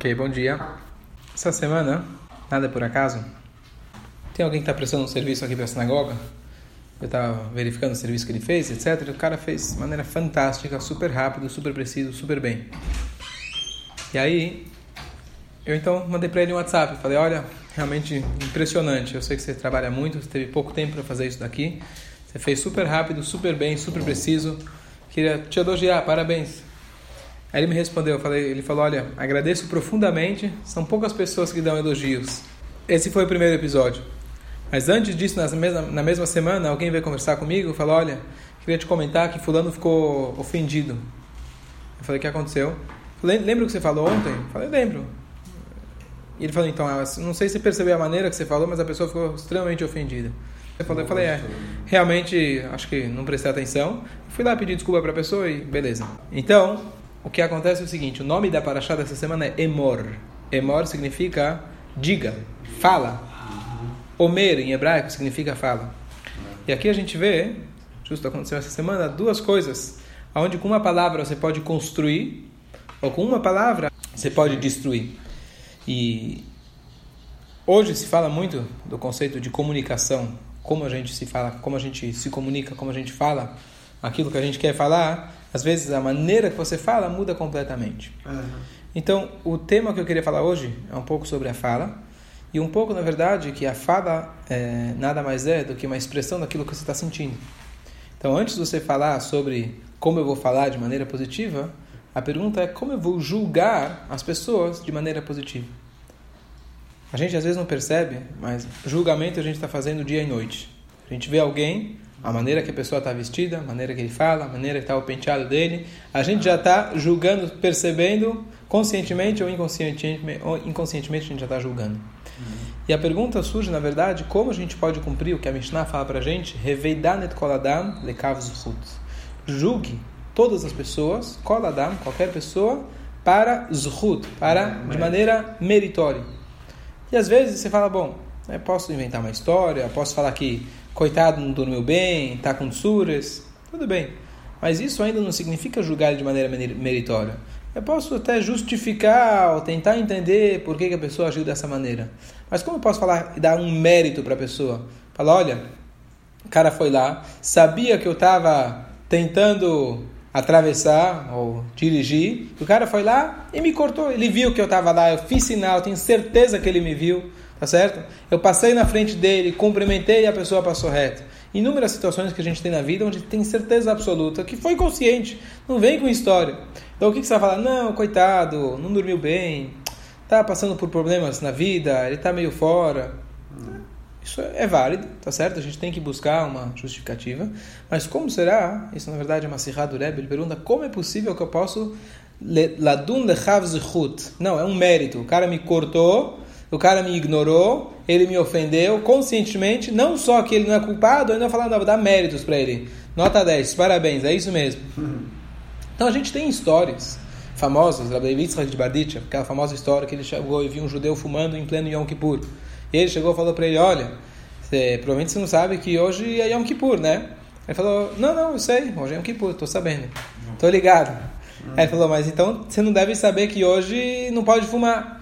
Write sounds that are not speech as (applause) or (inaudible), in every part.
Ok, bom dia. Essa semana, nada por acaso, tem alguém que está prestando um serviço aqui para a sinagoga. Eu estava verificando o serviço que ele fez, etc. E o cara fez de maneira fantástica, super rápido, super preciso, super bem. E aí, eu então mandei para ele um WhatsApp. Falei: Olha, realmente impressionante. Eu sei que você trabalha muito, você teve pouco tempo para fazer isso daqui. Você fez super rápido, super bem, super preciso. Queria te elogiar, parabéns. Aí ele me respondeu, eu falei, ele falou, olha, agradeço profundamente, são poucas pessoas que dão elogios. Esse foi o primeiro episódio. Mas antes disso, na mesma, na mesma semana, alguém veio conversar comigo e falou, olha, queria te comentar que fulano ficou ofendido. Eu falei, o que aconteceu? Lembra o que você falou ontem? Eu falei, lembro. E ele falou, então, não sei se você percebeu a maneira que você falou, mas a pessoa ficou extremamente ofendida. Eu falei, eu falei é, realmente, acho que não prestei atenção. Fui lá pedir desculpa para a pessoa e beleza. Então, o que acontece é o seguinte: o nome da paraxá dessa semana é Emor. Emor significa diga, fala. Omer em hebraico significa fala. E aqui a gente vê, justo aconteceu essa semana, duas coisas, onde com uma palavra você pode construir, ou com uma palavra você pode destruir. E hoje se fala muito do conceito de comunicação, como a gente se fala, como a gente se comunica, como a gente fala aquilo que a gente quer falar às vezes a maneira que você fala muda completamente. Uhum. Então, o tema que eu queria falar hoje é um pouco sobre a fala. E um pouco, na verdade, que a fala é, nada mais é do que uma expressão daquilo que você está sentindo. Então, antes de você falar sobre como eu vou falar de maneira positiva, a pergunta é como eu vou julgar as pessoas de maneira positiva. A gente às vezes não percebe, mas julgamento a gente está fazendo dia e noite. A gente vê alguém, a maneira que a pessoa está vestida, a maneira que ele fala, a maneira que está o penteado dele, a gente já está julgando, percebendo, conscientemente ou inconscientemente, ou inconscientemente a gente já está julgando. Uhum. E a pergunta surge, na verdade, como a gente pode cumprir o que a Mishnah fala para a gente? Reveidanet koladam lekav zuchut. Julgue todas as pessoas, koladam, qualquer pessoa, para zuhut, para de maneira meritória. E às vezes você fala, bom, eu posso inventar uma história, posso falar que coitado não dormiu bem, está com tsuras, tudo bem. Mas isso ainda não significa julgar de maneira meritória. Eu posso até justificar ou tentar entender por que, que a pessoa agiu dessa maneira. Mas como eu posso falar e dar um mérito para a pessoa? Falar, olha, o cara foi lá, sabia que eu estava tentando atravessar ou dirigir, o cara foi lá e me cortou. Ele viu que eu estava lá, eu fiz sinal, tenho certeza que ele me viu. Tá certo? Eu passei na frente dele, cumprimentei e a pessoa passou reto. Inúmeras situações que a gente tem na vida onde tem certeza absoluta que foi consciente, não vem com história. Então o que, que você vai falar? Não, coitado, não dormiu bem, tá passando por problemas na vida, ele tá meio fora. Isso é válido, tá certo? A gente tem que buscar uma justificativa. Mas como será? Isso na verdade é uma sirra do Rebbe. Ele pergunta como é possível que eu possa ladun Não, é um mérito. O cara me cortou o cara me ignorou, ele me ofendeu conscientemente, não só que ele não é culpado, ainda falando, vou dar méritos para ele. Nota 10, parabéns, é isso mesmo. (laughs) Então a gente tem histórias famosas, Rabbi Yitzhak de Barditcha, aquela famosa história que ele chegou e viu um judeu fumando em pleno Yom Kippur. E ele chegou e falou para ele, olha, você, provavelmente você não sabe que hoje é Yom Kippur, né? Ele falou, não, não, eu sei, hoje é Yom Kippur, estou sabendo, estou ligado. Aí ele falou, mas então você não deve saber que hoje não pode fumar.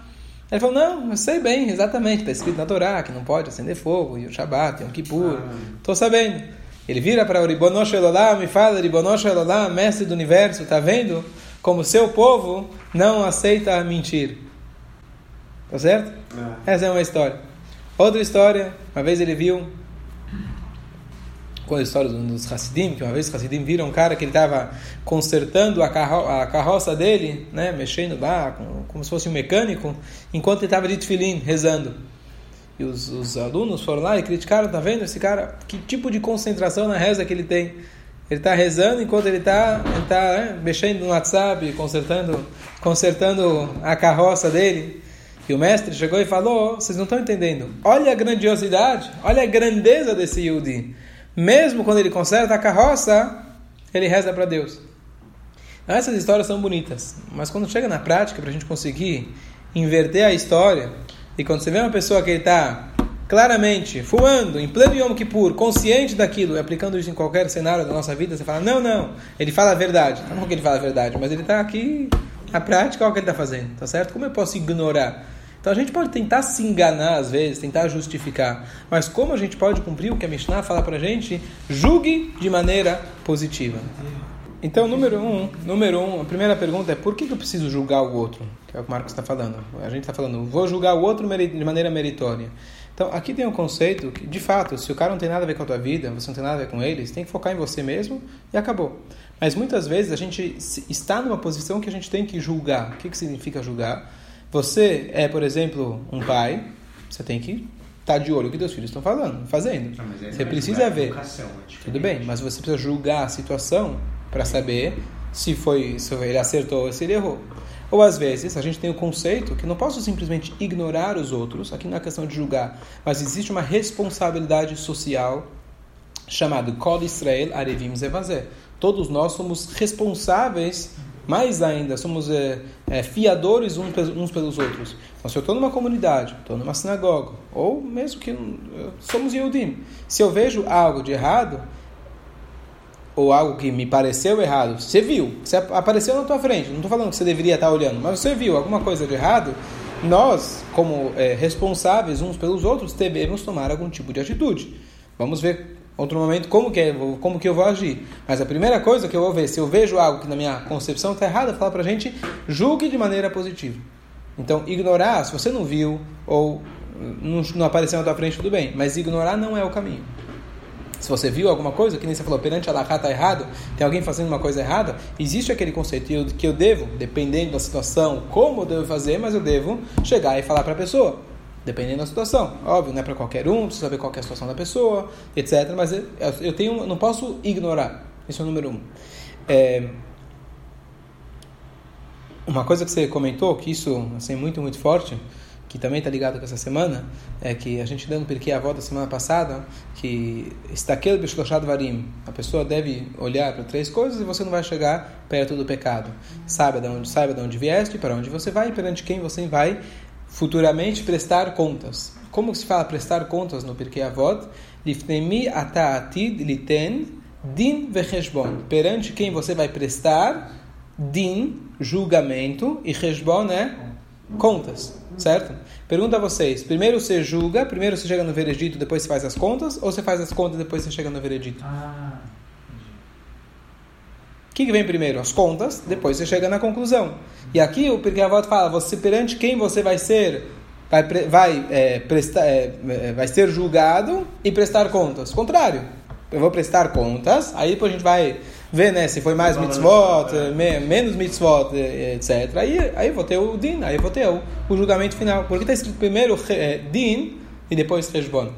Ele falou, não, eu sei bem, exatamente, está escrito na Torá que não pode acender fogo, e o Shabbat, e o Kippur, estou sabendo. Ele vira para o Ribonosh Elolam e fala, Ribonosh Elolam, mestre do universo, está vendo como seu povo não aceita mentir. Tá certo? É. Essa é uma história. Outra história, uma vez ele viu com a história dos Hassidim, que uma vez os Hassidim viram um cara que ele estava consertando a, carro, a, carroça dele, né, mexendo lá, como, como se fosse um mecânico, enquanto ele estava de tefilim, rezando. E os, os, alunos foram lá e criticaram, tá vendo esse cara, que tipo de concentração na reza que ele tem? Ele está rezando enquanto ele está ele tá, né, mexendo no WhatsApp, consertando, consertando a carroça dele. E o mestre chegou e falou: Vocês não estão entendendo. Olha a grandiosidade, olha a grandeza desse Yudi mesmo quando ele conserta a carroça, ele reza para Deus. Essas histórias são bonitas, mas quando chega na prática, para a gente conseguir inverter a história, e quando você vê uma pessoa que está claramente fumando em pleno Yom Kippur, consciente daquilo e aplicando isso em qualquer cenário da nossa vida, você fala: não, não, ele fala a verdade. Não que ele fala a verdade, mas ele está aqui A prática é o que ele está fazendo, tá certo? Como eu posso ignorar? Então a gente pode tentar se enganar às vezes, tentar justificar, mas como a gente pode cumprir o que a Mishnah fala para a gente? Julgue de maneira positiva. Então, número um, número um, a primeira pergunta é por que eu preciso julgar o outro? Que é o que o Marcos está falando. A gente está falando, vou julgar o outro de maneira meritória. Então, aqui tem um conceito que, de fato, se o cara não tem nada a ver com a tua vida, você não tem nada a ver com ele, você tem que focar em você mesmo e acabou. Mas muitas vezes a gente está numa posição que a gente tem que julgar. O que, que significa julgar? Você é, por exemplo, um pai, você tem que estar tá de olho o que seus filhos estão falando, fazendo. Não, você precisa ver. Educação, é Tudo bem, mas você precisa julgar a situação para saber se foi se ele acertou ou se ele errou. Ou às vezes a gente tem o conceito que não posso simplesmente ignorar os outros, aqui não é questão de julgar, mas existe uma responsabilidade social chamada Kod Israel Arevim Zevazé. Todos nós somos responsáveis, mais ainda, somos é, é, fiadores uns pelos outros. Então, se eu estou numa comunidade, estou numa sinagoga, ou mesmo que somos Yehudim, se eu vejo algo de errado, ou algo que me pareceu errado, você viu, você apareceu na tua frente, não estou falando que você deveria estar olhando, mas você viu alguma coisa de errado, nós, como é, responsáveis uns pelos outros, devemos tomar algum tipo de atitude. Vamos ver outro momento como que, é, como que eu vou agir. Mas a primeira coisa que eu vou ver, se eu vejo algo que na minha concepção está errado, fala para a gente, julgue de maneira positiva. Então, ignorar, se você não viu ou não, não apareceu na tua frente, tudo bem, mas ignorar não é o caminho. Se você viu alguma coisa, que nem você falou, perante Allah está errado, tem alguém fazendo uma coisa errada, existe aquele conceito que eu devo, dependendo da situação, como eu devo fazer, mas eu devo chegar e falar para a pessoa, dependendo da situação. Óbvio, não é para qualquer um, precisa saber qual é a situação da pessoa, etc. Mas eu, tenho, não posso ignorar. Isso é o número um. É, uma coisa que você comentou, que isso assim, é muito, muito forte, que também está ligado com essa semana, é que a gente dando porque a volta semana passada, que está aquele bishloshad varim, a pessoa deve olhar para três coisas e você não vai chegar perto do pecado. Saiba de onde, saiba de onde vieste, para onde você vai perante quem você vai futuramente prestar contas. Como se fala prestar contas no Pirkei Avot? Lifnemi ata'atid liten din vecheshbon. Perante quem você vai prestar din, julgamento, e cheshbon é contas. Certo? Pergunta a vocês: primeiro você julga, primeiro você chega no veredito, depois você faz as contas, ou você faz as contas depois você chega no veredito? Ah, que, que vem primeiro? As contas, depois você chega na conclusão. E aqui o Pirkei Avot fala: você perante quem você vai ser, vai, vai, é, prestar, é, é, vai ser julgado e prestar contas. Contrário, eu vou prestar contas, aí depois a gente vai ver né, se foi mais mitzvot, me, menos mitzvot, etc. Aí, aí vou ter o din, aí vou ter o, o julgamento final. Porque está escrito primeiro é, din e depois rejbon.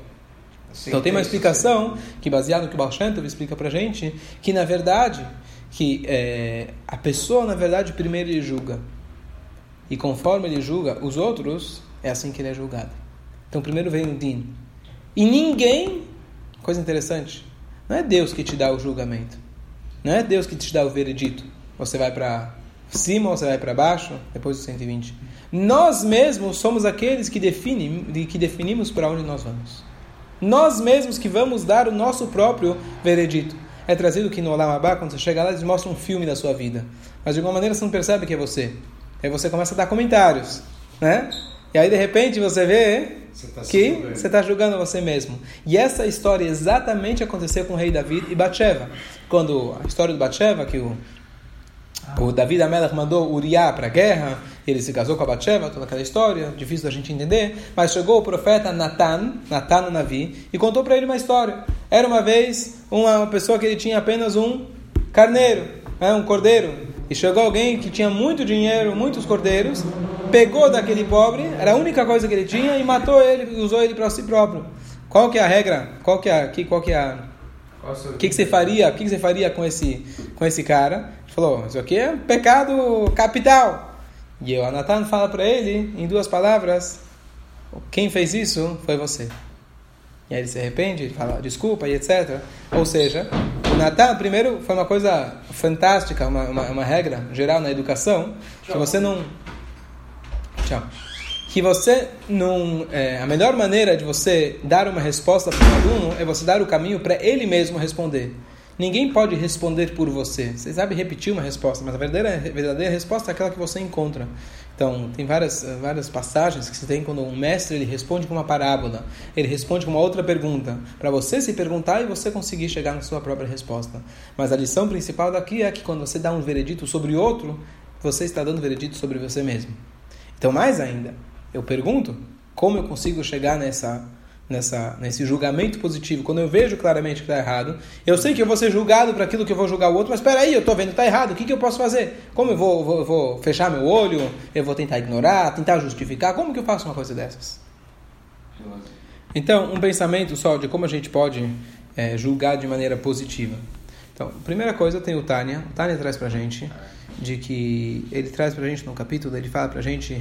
então tem uma explicação que, baseado no que o Baal explica para gente, que na verdade, que é, a pessoa na verdade primeiro ele julga. E conforme ele julga os outros, é assim que ele é julgado. Então primeiro vem o din. E ninguém, coisa interessante, não é Deus que te dá o julgamento. Não é Deus que te dá o veredito. Você vai para cima ou você vai para baixo, depois do 120. Nós mesmos somos aqueles que, definem, que definimos para onde nós vamos. Nós mesmos que vamos dar o nosso próprio veredito. É trazido que no Olam Abba, quando você chega lá, eles mostram um filme da sua vida. Mas de alguma maneira você não percebe que é você. Aí você começa a dar comentários, né? E aí de repente você vê você tá que você está julgando você mesmo. E essa história exatamente aconteceu com o rei David e Batsheva. Quando a história do Batsheva, que o. o David Amelech mandou Uriah para a guerra, ele se casou com a Batsheva, toda aquela história, difícil da gente entender, mas chegou o profeta Natan, Natan o Navi, e contou para ele uma história. Era uma vez uma pessoa que ele tinha apenas um carneiro, né, um cordeiro, e chegou alguém que tinha muito dinheiro, muitos cordeiros, pegou daquele pobre, era a única coisa que ele tinha, e matou ele, usou ele para si próprio. Qual que é a regra? Qual que é a, qual que é a, o que, que você faria? O que, que você faria com esse, com esse cara? Ele falou: Isso aqui é pecado capital. E o Anatan fala para ele, em duas palavras: Quem fez isso foi você. E aí ele se arrepende, ele fala desculpa e etc. Ou seja, o Natan, primeiro, foi uma coisa fantástica, uma, uma, uma regra geral na educação, que você não. Tchau. Que você não. É, a melhor maneira de você dar uma resposta para o aluno é você dar o caminho para ele mesmo responder. ninguém pode responder por você. Você sabe repetir uma resposta, mas a verdadeira, verdadeira resposta é aquela que você encontra. Então, tem várias, várias passagens que você tem quando um mestre ele responde com uma parábola, ele responde com uma outra pergunta, para você se perguntar e você conseguir chegar na sua própria resposta. Mas a lição principal daqui é que quando você dá um veredito sobre outro, você está dando veredito sobre você mesmo. Então, mais ainda, eu pergunto, como eu consigo chegar nessa nessa, nesse julgamento positivo, quando eu vejo claramente que está errado, eu sei que eu vou ser julgado por aquilo que eu vou julgar o outro, mas espera aí, eu estou vendo que está errado, o que, que eu posso fazer? Como eu vou, vou, vou, fechar meu olho? Eu vou tentar ignorar, tentar justificar? Como que eu faço uma coisa dessas? Então, um pensamento só de como a gente pode é, julgar de maneira positiva. Então, primeira coisa tem o Tânia. O Tânia traz para a gente de que ele traz para a gente no capítulo, ele fala para a gente.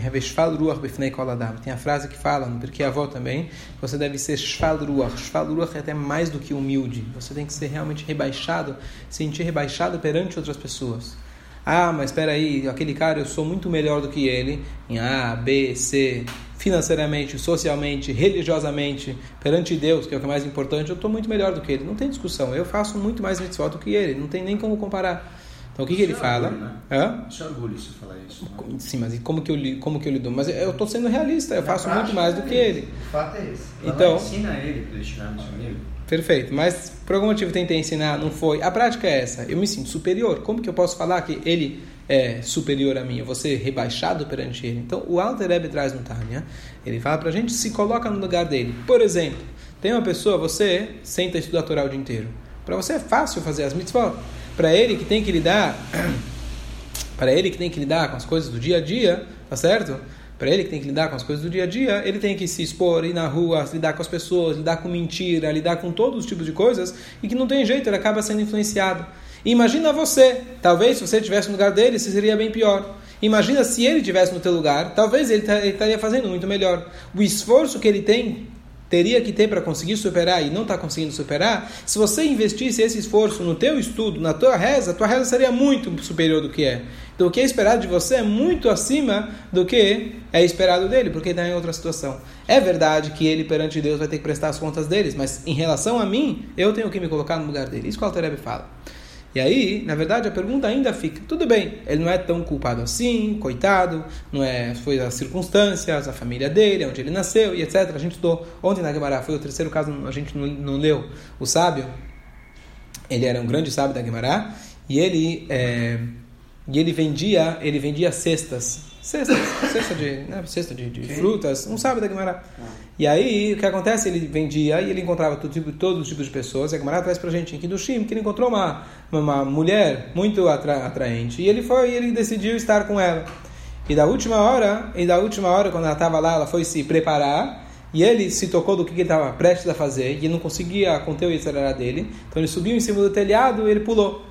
Tem a frase que fala, no Porque Avó também, você deve ser. Shfal Ruach é até mais do que humilde. Você tem que ser realmente rebaixado, sentir rebaixado perante outras pessoas. Ah, mas espera aí, aquele cara eu sou muito melhor do que ele em A, B, C, financeiramente, socialmente, religiosamente, perante Deus, que é o que é mais importante, eu estou muito melhor do que ele. Não tem discussão. Eu faço muito mais mitzvot do que ele. Não tem nem como comparar. Então o que, que ele fala? Orgulho, né? Hã? Isso é orgulho se falar isso. Né? Sim, mas como que eu como que eu lido? Mas eu estou sendo realista, eu Na faço muito mais do que ele. O fato é esse. Então, ensina ele para ele chegar no seu nível. Perfeito, mas por algum motivo tentei ensinar, não foi. A prática é essa, eu me sinto superior. Como que eu posso falar que ele é superior a mim? Eu vou ser rebaixado perante ele? Então o Alter Rebbe traz no Tânia, ele fala para a gente, se coloca no lugar dele. Por exemplo, tem uma pessoa, você senta e estuda a Torá o dia inteiro. Para você é fácil fazer as mitzvot para ele que tem que lidar, (clears throat) para ele que tem que lidar com as coisas do dia a dia, tá certo? Para ele que tem que lidar com as coisas do dia a dia, ele tem que se expor, ir na rua, lidar com as pessoas, lidar com mentira, lidar com todos os tipos de coisas, e que não tem jeito, ele acaba sendo influenciado. Imagina você, talvez se você estivesse no lugar dele, isso seria bem pior. Imagina se ele estivesse no teu lugar, talvez ele estaria fazendo muito melhor. O esforço que ele tem teria que ter para conseguir superar e não está conseguindo superar, se você investisse esse esforço no teu estudo, na tua reza, a tua reza seria muito superior do que é. Então o que é esperado de você é muito acima do que é esperado dele, porque está em outra situação. É verdade que ele perante Deus vai ter que prestar as contas deles, mas em relação a mim, eu tenho que me colocar no lugar dele. Isso que o Alterebe fala. E aí, na verdade, a pergunta ainda fica: tudo bem, ele não é tão culpado assim, coitado, não é, foi as circunstâncias, a família dele, onde ele nasceu e etc. A gente estudou ontem na Guimarães, foi o terceiro caso, a gente não, não leu. O sábio, ele era um grande sábio da Guimarães e ele, é, e ele vendia, ele vendia cestas cesta, cesta de, né, cesta de, de frutas, um sábio da Guimarães. Ah. E aí, o que acontece? Ele vendia e ele encontrava todo tipo, todos os tipos de pessoas. E a Guimarães traz pra gente aqui do Shim, que ele encontrou uma, uma mulher muito atra, atraente. E ele foi e ele decidiu estar com ela. E da última hora, e da última hora, quando ela estava lá, ela foi se preparar. E ele se tocou do que ele estava prestes a fazer. E ele não conseguia conter o Yitzhak dele. Então ele subiu em cima do telhado e ele pulou.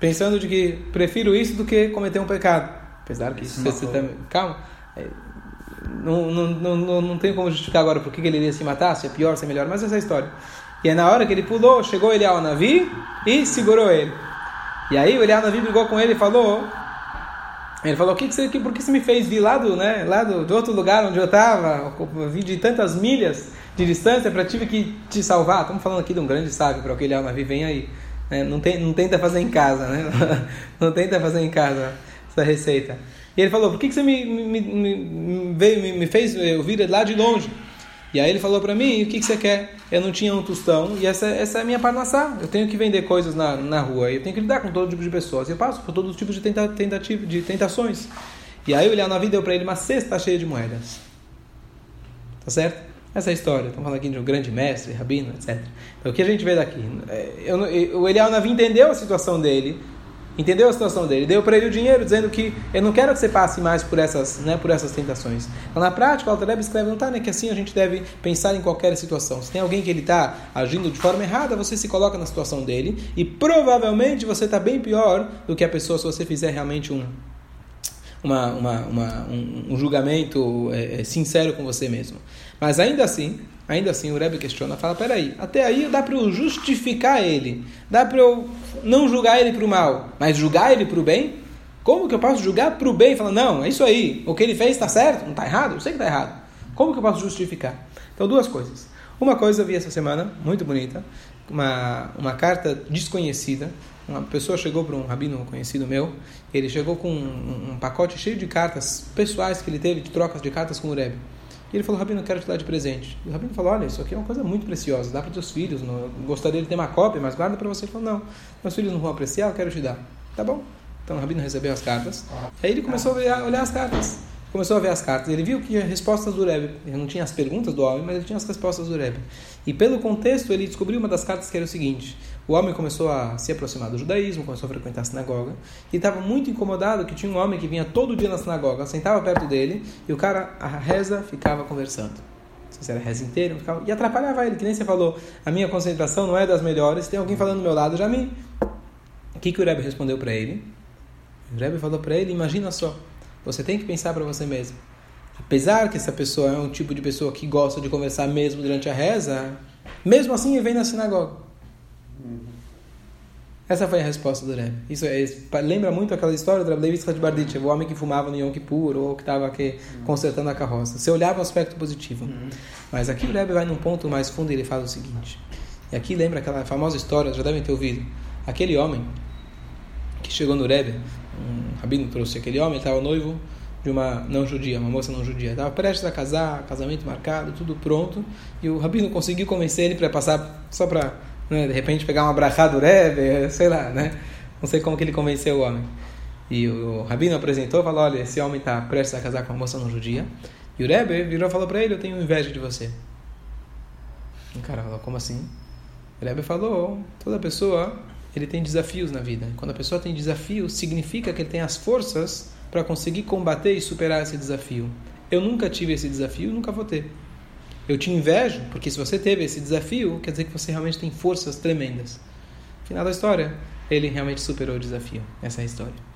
Pensando de que prefiro isso do que cometer um pecado. Apesar que isso você também. Calma. É, não, não, não, não tem como justificar agora por que ele iria se matar, se é pior, se é melhor, mas essa é a história. E aí, na hora que ele pulou, chegou ele ao Navi e segurou ele. E aí o Elial Navi brigou com ele e falou. Ele falou: que que você, que, por que você me fez vir lá do, né, lá do, do outro lugar onde eu estava? Vim de tantas milhas de distância para tive que te salvar. Estamos falando aqui de um grande sábio para o que Elial Navi vem aí. Né? Não, tem, não tenta fazer em casa, né? (laughs) Não tenta fazer em casa essa receita. E ele falou, por que, que você me, me, me, veio, me, me fez ouvir lá de longe? E aí ele falou para mim, o que, que você quer? Eu não tinha um tostão e essa, essa é a minha parnassá. Eu tenho que vender coisas na, na rua, eu tenho que lidar com todo tipo de pessoas. Eu passo por todos os tipos de, tenta, tentativa, de tentações. E aí o Elianavi deu para ele uma cesta cheia de moedas. Tá certo? Essa é a história. Estamos falando aqui de um grande mestre, rabino, etc. Então o que a gente vê daqui? É, eu, eu, o Elianavi entendeu a situação dele, entendeu a situação dele, deu para ele o dinheiro, dizendo que eu não quero que você passe mais por essas, né, por essas tentações. Então, na prática, o Altareb escreve, não tá, né, que assim a gente deve pensar em qualquer situação. Se tem alguém que ele está agindo de forma errada, você se coloca na situação dele e provavelmente você está bem pior do que a pessoa se você fizer realmente um, uma, uma, uma um, um, julgamento é, sincero com você mesmo. Mas ainda assim, Ainda assim, o Rebbe questiona, fala, peraí, até aí dá para eu justificar ele, dá para eu não julgar ele para o mal, mas julgar ele para o bem? Como que eu posso julgar para o bem? Falar, não, é isso aí, o que ele fez está certo, não está errado? Eu sei que está errado. Como que eu posso justificar? Então, duas coisas. Uma coisa eu vi essa semana, muito bonita, uma, uma carta desconhecida. Uma pessoa chegou para um rabino conhecido meu, ele chegou com um, um, pacote cheio de cartas pessoais que ele teve, de trocas de cartas com o Rebbe. E ele falou, Rabino, eu quero te dar de presente. E o Rabino falou, olha, isso aqui é uma coisa muito preciosa, dá para teus filhos, não, gostaria de ter uma cópia, mas guarda para você. Ele falou, não, meus filhos não vão apreciar, eu quero te dar. Tá bom. Então o Rabino recebeu as cartas. Aí ele começou a olhar as cartas começou a ver as cartas. Ele viu que as respostas do Rebbe, ele não tinha as perguntas do homem, mas ele tinha as respostas do Rebbe. E pelo contexto, ele descobriu uma das cartas que era o seguinte: o homem começou a se aproximar do judaísmo, começou a frequentar a sinagoga, e estava muito incomodado que tinha um homem que vinha todo dia na sinagoga, sentava perto dele, e o cara, a reza, ficava conversando. Se era a reza inteira, ficava, e atrapalhava ele, que nem você falou, a minha concentração não é das melhores, tem alguém falando do meu lado, já me. O que, que o Rebbe respondeu para ele? O Rebbe falou para ele: imagina só, você tem que pensar para você mesmo. Apesar que essa pessoa é um tipo de pessoa que gosta de conversar mesmo durante a reza, mesmo assim ele vem na sinagoga. Essa foi a resposta do Rebbe. Isso é, lembra muito aquela história do Rebbe de Barditchev, o homem que fumava no Yom Kippur ou que estava aqui consertando a carroça. Você olhava o aspecto positivo. Uhum. Mas aqui o Rebbe vai num ponto mais fundo e ele fala o seguinte. E aqui lembra aquela famosa história, já devem ter ouvido. Aquele homem que chegou no Rebbe um rabino trouxe aquele homem, estava noivo de uma não judia, uma moça não judia. Estava prestes a casar, casamento marcado, tudo pronto. E o rabino conseguiu convencer ele para passar, só para, né, de repente, pegar uma brachá do Rebbe, sei lá, né? Não sei como que ele convenceu o homem. E o rabino apresentou, falou, olha, esse homem está prestes a casar com uma moça não judia. E o Rebbe virou e falou para ele, eu tenho inveja de você. O cara falou, como assim? O Rebbe falou, toda pessoa ele tem desafios na vida. Quando a pessoa tem desafios, significa que ele tem as forças para conseguir combater e superar esse desafio. Eu nunca tive esse desafio, nunca vou ter. Eu te invejo, porque se você teve esse desafio, quer dizer que você realmente tem forças tremendas. Final da história, ele realmente superou o desafio. Essa é a história.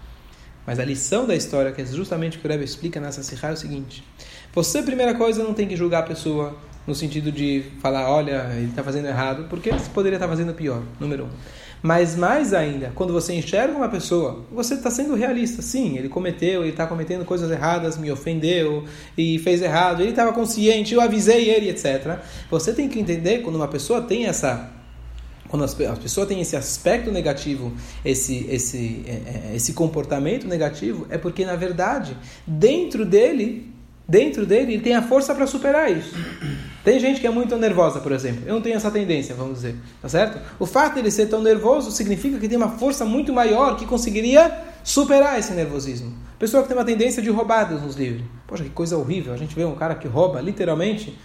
Mas a lição da história, que é justamente o que o Rebbe explica nessa Sihá, é o seguinte: você, primeira coisa, não tem que julgar a pessoa no sentido de falar, olha, ele está fazendo errado, porque ele poderia estar tá fazendo pior, número um. Mas mais ainda, quando você enxerga uma pessoa, você está sendo realista. Sim, ele cometeu, ele está cometendo coisas erradas, me ofendeu e fez errado. Ele estava consciente, eu avisei ele, etc. Você tem que entender quando uma pessoa tem essa quando a pessoa tem esse aspecto negativo, esse, esse, é, é, esse comportamento negativo, é porque, na verdade, dentro dele dentro dele, ele tem a força para superar isso. Tem gente que é muito nervosa, por exemplo. Eu não tenho essa tendência, vamos dizer. Tá certo? O fato de ele ser tão nervoso significa que tem uma força muito maior que conseguiria superar esse nervosismo. Pessoa que tem uma tendência de roubar Deus nos livre. Poxa, que coisa horrível. A gente vê um cara que rouba, literalmente,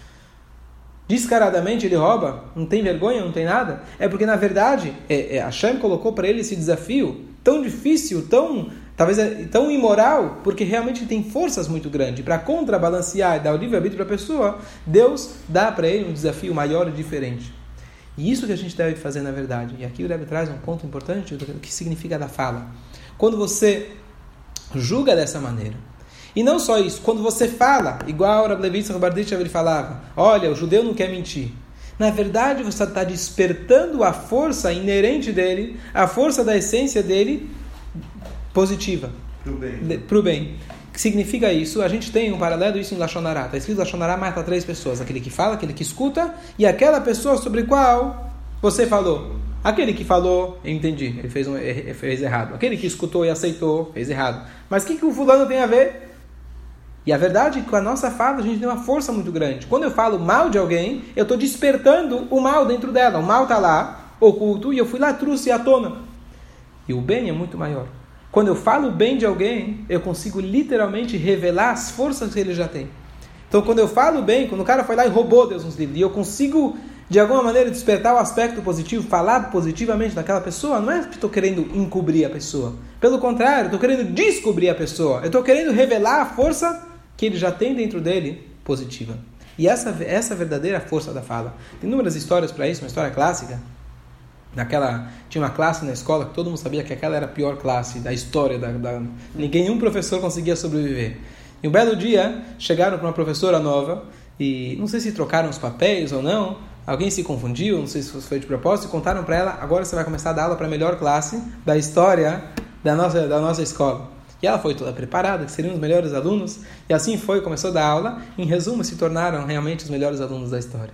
descaradamente ele rouba, não tem vergonha, não tem nada. É porque, na verdade, é, é, Hashem colocou para ele esse desafio tão difícil, tão talvez é tão imoral, porque realmente tem forças muito grandes. Para contrabalancear e dar o livre-arbítrio para a pessoa, Deus dá para ele um desafio maior e diferente. E isso que a gente deve fazer na verdade. E aqui o Rebbe traz um ponto importante do que significa da fala. Quando você julga dessa maneira, e não só isso, quando você fala, igual o Rablevitz Robarditch ele falava, olha, o judeu não quer mentir. Na verdade, você está despertando a força inerente dele, a força da essência dele, positiva. Para o bem. Para o bem. que significa isso? A gente tem um paralelo isso em Lachonará. Está escrito Lachonará mata três pessoas. Aquele que fala, aquele que escuta e aquela pessoa sobre qual você falou. Aquele que falou, eu entendi, ele fez, um, fez errado. Aquele que escutou e aceitou, fez errado. Mas o que, que o fulano tem a ver? E a verdade é que com a nossa fala a gente tem uma força muito grande. Quando eu falo mal de alguém, eu estou despertando o mal dentro dela. O mal está lá, oculto, e eu fui lá, trouxe à tona. E o bem é muito maior. Quando eu falo bem de alguém, eu consigo literalmente revelar as forças que ele já tem. Então, quando eu falo bem, quando o cara foi lá e roubou Deus nos livros, e eu consigo, de alguma maneira, despertar o aspecto positivo, falar positivamente daquela pessoa, não é que estou querendo encobrir a pessoa. Pelo contrário, estou querendo descobrir a pessoa. Eu estou querendo revelar a força que ele já tem dentro dele positiva. E essa, essa é verdadeira força da fala. Tem inúmeras histórias para isso, uma história clássica naquela tinha uma classe na escola que todo mundo sabia que aquela era a pior classe da história da, da ninguém nenhum professor conseguia sobreviver e um belo dia chegaram para uma professora nova e não sei se trocaram os papéis ou não alguém se confundiu não sei se foi de propósito e contaram para ela agora você vai começar a dar aula para a melhor classe da história da nossa da nossa escola e ela foi toda preparada, que seriam os melhores alunos, e assim foi, começou a dar aula. Em resumo, se tornaram realmente os melhores alunos da história.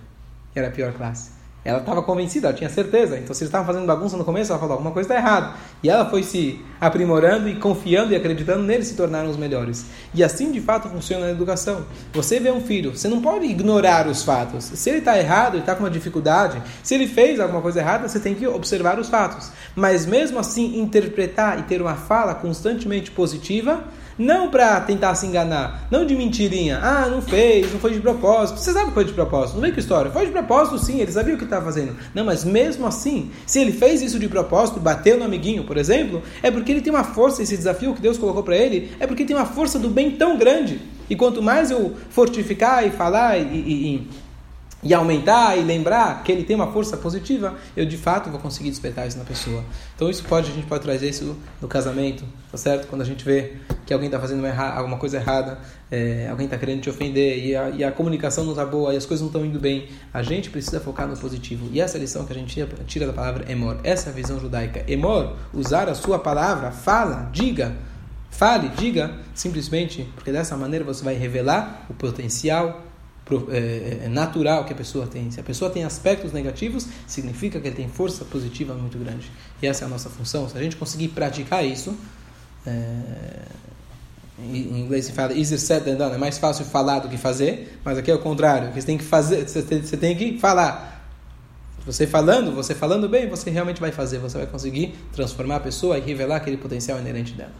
E era a pior classe. Ela estava convencida, ela tinha certeza. Então, se eles estavam fazendo bagunça no começo, ela falou: alguma coisa está errada. E ela foi se aprimorando e confiando e acreditando neles, se tornaram os melhores. E assim, de fato, funciona a educação. Você vê um filho, você não pode ignorar os fatos. Se ele está errado, ele está com uma dificuldade, se ele fez alguma coisa errada, você tem que observar os fatos. Mas mesmo assim, interpretar e ter uma fala constantemente positiva não para tentar se enganar, não de mentirinha. Ah, não fez, não foi de propósito. Você sabe que foi de propósito, não vem com história. Foi de propósito sim, ele sabia o que estava fazendo. Não, mas mesmo assim, se ele fez isso de propósito, bateu no amiguinho, por exemplo, é porque ele tem uma força, esse desafio que Deus colocou para ele, é porque tem uma força do bem tão grande. E quanto mais eu fortificar e falar e, e, e e aumentar e lembrar que ele tem uma força positiva, eu de fato vou conseguir despertar isso na pessoa. Então isso pode, a gente pode trazer isso no casamento, tá certo? Quando a gente vê que alguém está fazendo alguma coisa errada, é, alguém está querendo te ofender e a, e a, comunicação não está boa e as coisas não estão indo bem, a gente precisa focar no positivo. E essa lição que a gente tira da palavra emor. Essa é a visão judaica. Emor, usar a sua palavra, fala, diga. Fale, diga, simplesmente, porque dessa maneira você vai revelar o potencial natural que a pessoa tem. Se a pessoa tem aspectos negativos, significa que ele tem força positiva muito grande. E essa é a nossa função. Se a gente conseguir praticar isso, é, em inglês se fala easier said than done, é mais fácil falar do que fazer, mas aqui é o contrário. Você tem que fazer, você tem, você tem que falar. Você falando, você falando bem, você realmente vai fazer, você vai conseguir transformar a pessoa e revelar aquele potencial inerente dela.